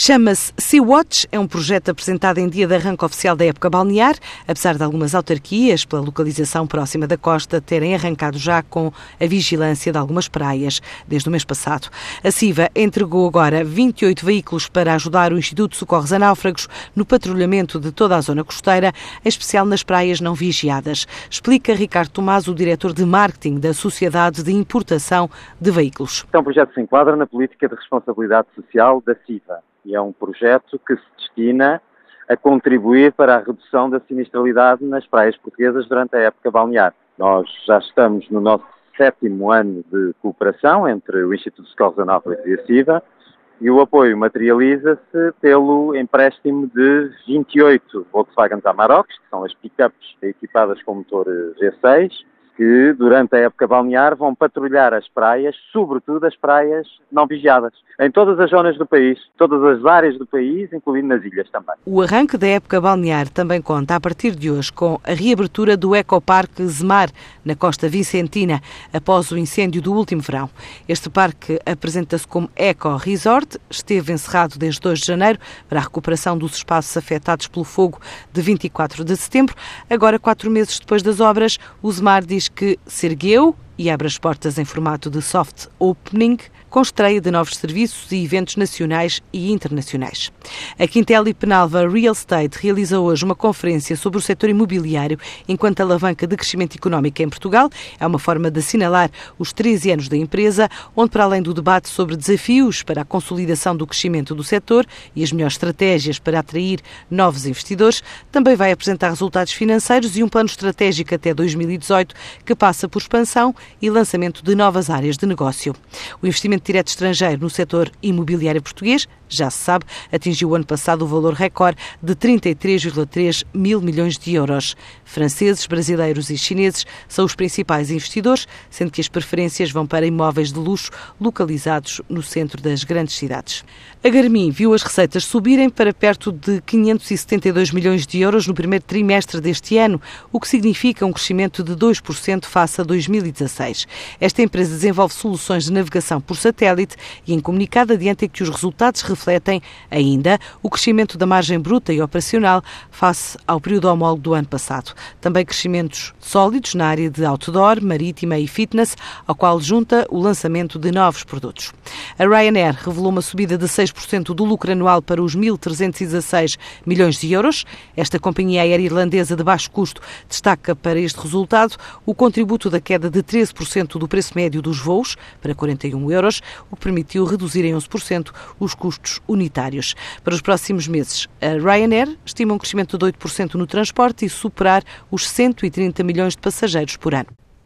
Chama-se Sea-Watch, é um projeto apresentado em dia de arranque oficial da época balnear, apesar de algumas autarquias, pela localização próxima da costa, terem arrancado já com a vigilância de algumas praias desde o mês passado. A CIVA entregou agora 28 veículos para ajudar o Instituto de Socorros a Náufragos no patrulhamento de toda a zona costeira, em especial nas praias não vigiadas. Explica Ricardo Tomás, o diretor de marketing da Sociedade de Importação de Veículos. É um projeto que se enquadra na política de responsabilidade social da CIVA e é um projeto que se destina a contribuir para a redução da sinistralidade nas praias portuguesas durante a época balnear. Nós já estamos no nosso sétimo ano de cooperação entre o Instituto de Socorros Anápolis e a CIVA e o apoio materializa-se pelo empréstimo de 28 Volkswagen Amarok, que são as pickups equipadas com motor V6, que durante a época balnear vão patrulhar as praias, sobretudo as praias não vigiadas, em todas as zonas do país, todas as áreas do país, incluindo nas ilhas também. O arranque da época balnear também conta, a partir de hoje, com a reabertura do Ecoparque Zemar, na costa vicentina, após o incêndio do último verão. Este parque apresenta-se como Eco Resort, esteve encerrado desde 2 de janeiro para a recuperação dos espaços afetados pelo fogo de 24 de setembro. Agora, quatro meses depois das obras, o Zemar diz que se ergueu e abre as portas em formato de soft opening com estreia de novos serviços e eventos nacionais e internacionais. A Quintel e Penalva Real Estate realiza hoje uma conferência sobre o setor imobiliário enquanto alavanca de crescimento económico em Portugal. É uma forma de assinalar os 13 anos da empresa, onde, para além do debate sobre desafios para a consolidação do crescimento do setor e as melhores estratégias para atrair novos investidores, também vai apresentar resultados financeiros e um plano estratégico até 2018 que passa por expansão e lançamento de novas áreas de negócio. O investimento direto estrangeiro no setor imobiliário português, já se sabe, atingiu o ano passado o valor recorde de 33,3 mil milhões de euros. Franceses, brasileiros e chineses são os principais investidores, sendo que as preferências vão para imóveis de luxo localizados no centro das grandes cidades. A Garmin viu as receitas subirem para perto de 572 milhões de euros no primeiro trimestre deste ano, o que significa um crescimento de 2% face a 2016. Esta empresa desenvolve soluções de navegação por satélite e, em comunicado, adianta que os resultados refletem ainda o crescimento da margem bruta e operacional face ao período homólogo do ano passado. Também crescimentos sólidos na área de outdoor, marítima e fitness, ao qual junta o lançamento de novos produtos. A Ryanair revelou uma subida de 6% do lucro anual para os 1.316 milhões de euros. Esta companhia aérea irlandesa de baixo custo destaca para este resultado o contributo da queda de 13% do preço médio dos voos para 41 euros o que permitiu reduzir em 11% os custos unitários. Para os próximos meses, a Ryanair estima um crescimento de 8% no transporte e superar os 130 milhões de passageiros por ano.